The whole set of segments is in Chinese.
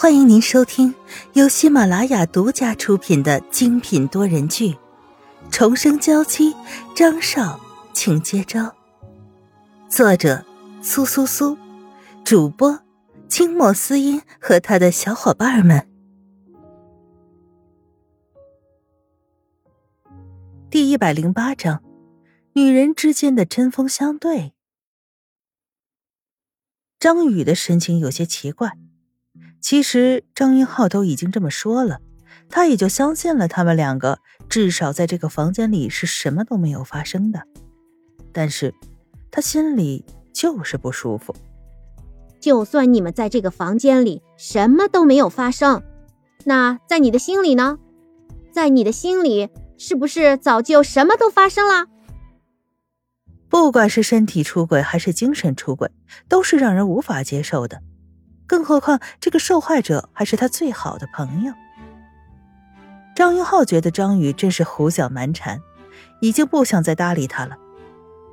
欢迎您收听由喜马拉雅独家出品的精品多人剧《重生娇妻》，张少，请接招。作者：苏苏苏，主播：清墨思音和他的小伙伴们。第一百零八章：女人之间的针锋相对。张宇的神情有些奇怪。其实张云浩都已经这么说了，他也就相信了他们两个。至少在这个房间里是什么都没有发生的。但是，他心里就是不舒服。就算你们在这个房间里什么都没有发生，那在你的心里呢？在你的心里，是不是早就什么都发生了？不管是身体出轨还是精神出轨，都是让人无法接受的。更何况，这个受害者还是他最好的朋友。张云浩觉得张宇真是胡搅蛮缠，已经不想再搭理他了。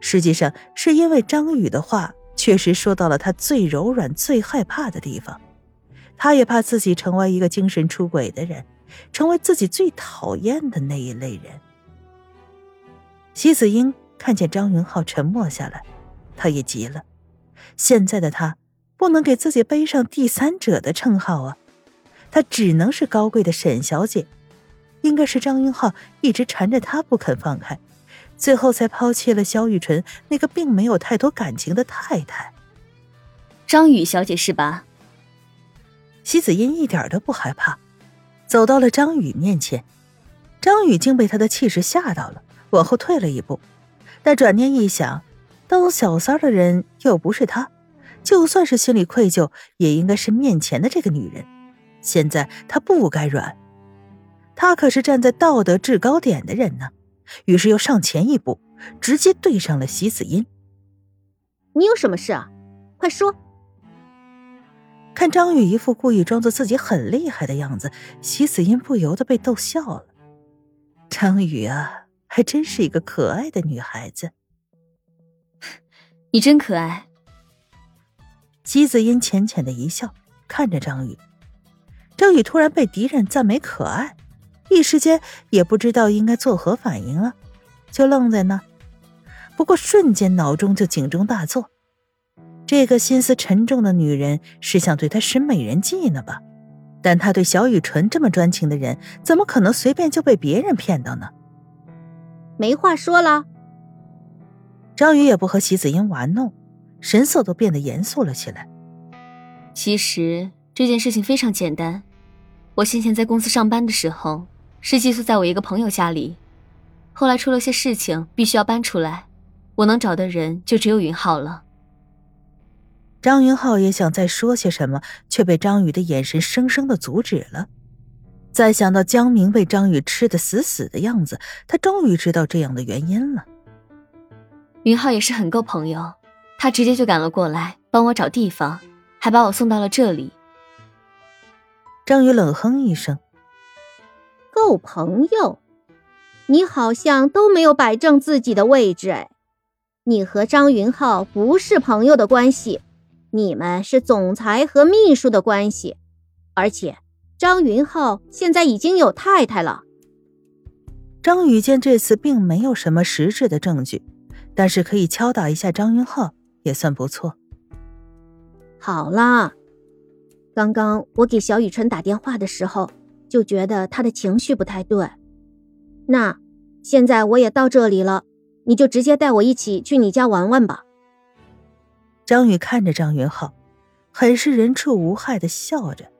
实际上，是因为张宇的话确实说到了他最柔软、最害怕的地方。他也怕自己成为一个精神出轨的人，成为自己最讨厌的那一类人。席子英看见张云浩沉默下来，他也急了。现在的他。不能给自己背上第三者的称号啊！她只能是高贵的沈小姐。应该是张云浩一直缠着她不肯放开，最后才抛弃了萧雨纯那个并没有太多感情的太太。张宇小姐是吧？席子音一点都不害怕，走到了张宇面前。张宇竟被他的气势吓到了，往后退了一步。但转念一想，当小三的人又不是他。就算是心里愧疚，也应该是面前的这个女人。现在他不该软，他可是站在道德制高点的人呢。于是又上前一步，直接对上了席子音。你有什么事啊？快说！看张宇一副故意装作自己很厉害的样子，席子音不由得被逗笑了。张宇啊，还真是一个可爱的女孩子。你真可爱。姬子音浅浅的一笑，看着张宇。张宇突然被敌人赞美可爱，一时间也不知道应该作何反应了，就愣在那。不过瞬间脑中就警钟大作：这个心思沉重的女人是想对他使美人计呢吧？但他对小雨纯这么专情的人，怎么可能随便就被别人骗到呢？没话说了。张宇也不和席子英玩弄。神色都变得严肃了起来。其实这件事情非常简单，我先前在公司上班的时候是寄宿在我一个朋友家里，后来出了些事情，必须要搬出来，我能找的人就只有云浩了。张云浩也想再说些什么，却被张宇的眼神生生的阻止了。再想到江明被张宇吃的死死的样子，他终于知道这样的原因了。云浩也是很够朋友。他直接就赶了过来，帮我找地方，还把我送到了这里。张宇冷哼一声：“够朋友，你好像都没有摆正自己的位置哎！你和张云浩不是朋友的关系，你们是总裁和秘书的关系，而且张云浩现在已经有太太了。”张宇见这次并没有什么实质的证据，但是可以敲打一下张云浩。也算不错。好啦，刚刚我给小雨纯打电话的时候，就觉得他的情绪不太对。那现在我也到这里了，你就直接带我一起去你家玩玩吧。张宇看着张云浩，很是人畜无害的笑着，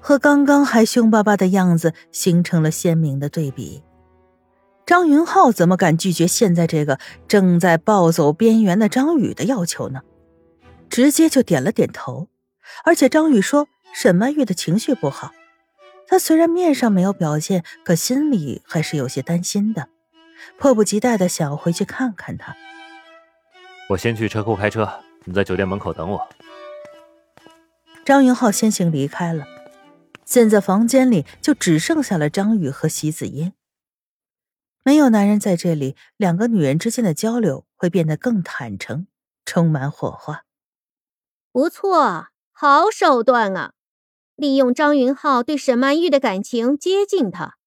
和刚刚还凶巴巴的样子形成了鲜明的对比。张云浩怎么敢拒绝现在这个正在暴走边缘的张宇的要求呢？直接就点了点头。而且张宇说沈曼玉的情绪不好，他虽然面上没有表现，可心里还是有些担心的，迫不及待的想要回去看看她。我先去车库开车，你在酒店门口等我。张云浩先行离开了，现在房间里就只剩下了张宇和席子音。没有男人在这里，两个女人之间的交流会变得更坦诚，充满火花。不错，好手段啊！利用张云浩对沈曼玉的感情接近她，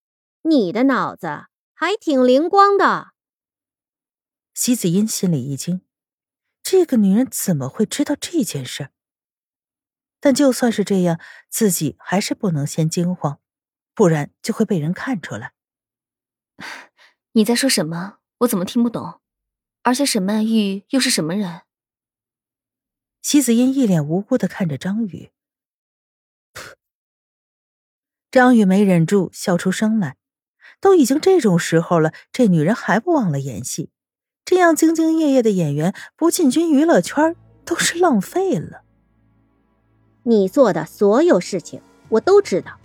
你的脑子还挺灵光的。席子音心里一惊，这个女人怎么会知道这件事？但就算是这样，自己还是不能先惊慌，不然就会被人看出来。你在说什么？我怎么听不懂？而且沈曼玉又是什么人？席子音一脸无辜的看着张宇。张宇没忍住笑出声来，都已经这种时候了，这女人还不忘了演戏，这样兢兢业业的演员不进军娱乐圈都是浪费了。你做的所有事情我都知道，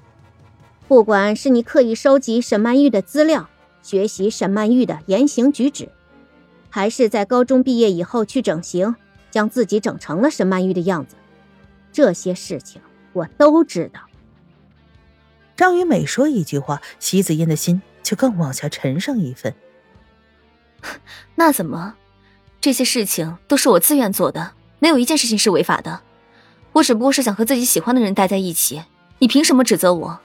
不管是你刻意收集沈曼玉的资料，学习沈曼玉的言行举止，还是在高中毕业以后去整形，将自己整成了沈曼玉的样子，这些事情我都知道。张宇每说一句话，席子嫣的心就更往下沉上一分。那怎么？这些事情都是我自愿做的，没有一件事情是违法的。我只不过是想和自己喜欢的人待在一起，你凭什么指责我？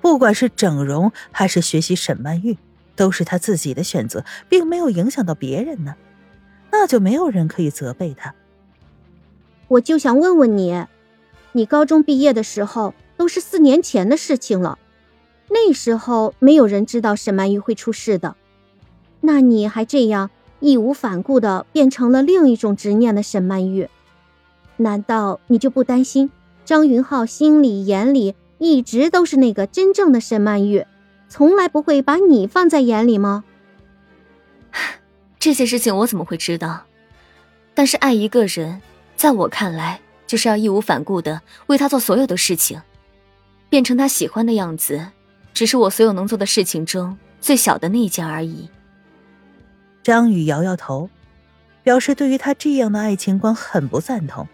不管是整容还是学习沈曼玉，都是他自己的选择，并没有影响到别人呢，那就没有人可以责备他。我就想问问你，你高中毕业的时候。都是四年前的事情了，那时候没有人知道沈曼玉会出事的，那你还这样义无反顾的变成了另一种执念的沈曼玉，难道你就不担心张云浩心里眼里一直都是那个真正的沈曼玉，从来不会把你放在眼里吗？这些事情我怎么会知道？但是爱一个人，在我看来就是要义无反顾的为他做所有的事情。变成他喜欢的样子，只是我所有能做的事情中最小的那一件而已。张宇摇摇头，表示对于他这样的爱情观很不赞同。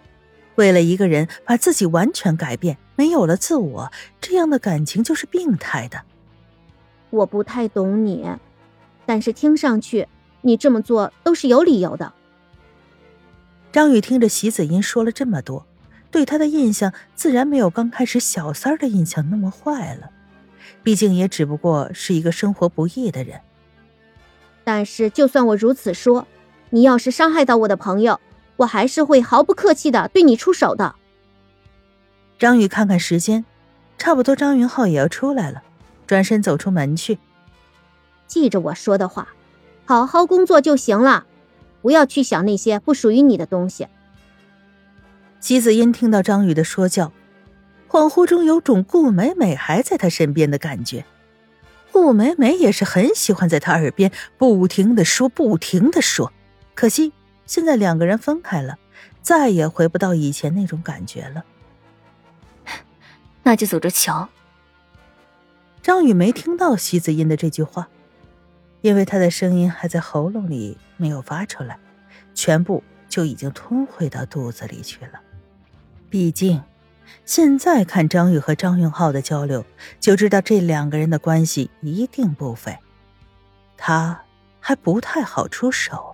为了一个人把自己完全改变，没有了自我，这样的感情就是病态的。我不太懂你，但是听上去你这么做都是有理由的。张宇听着席子音说了这么多。对他的印象自然没有刚开始小三儿的印象那么坏了，毕竟也只不过是一个生活不易的人。但是，就算我如此说，你要是伤害到我的朋友，我还是会毫不客气的对你出手的。张宇看看时间，差不多张云浩也要出来了，转身走出门去。记着我说的话，好好工作就行了，不要去想那些不属于你的东西。席子音听到张宇的说教，恍惚中有种顾美美还在他身边的感觉。顾美美也是很喜欢在他耳边不停的说，不停的说。可惜现在两个人分开了，再也回不到以前那种感觉了。那就走着瞧。张宇没听到席子音的这句话，因为他的声音还在喉咙里没有发出来，全部就已经吞回到肚子里去了。毕竟，现在看张宇和张云浩的交流，就知道这两个人的关系一定不菲。他还不太好出手。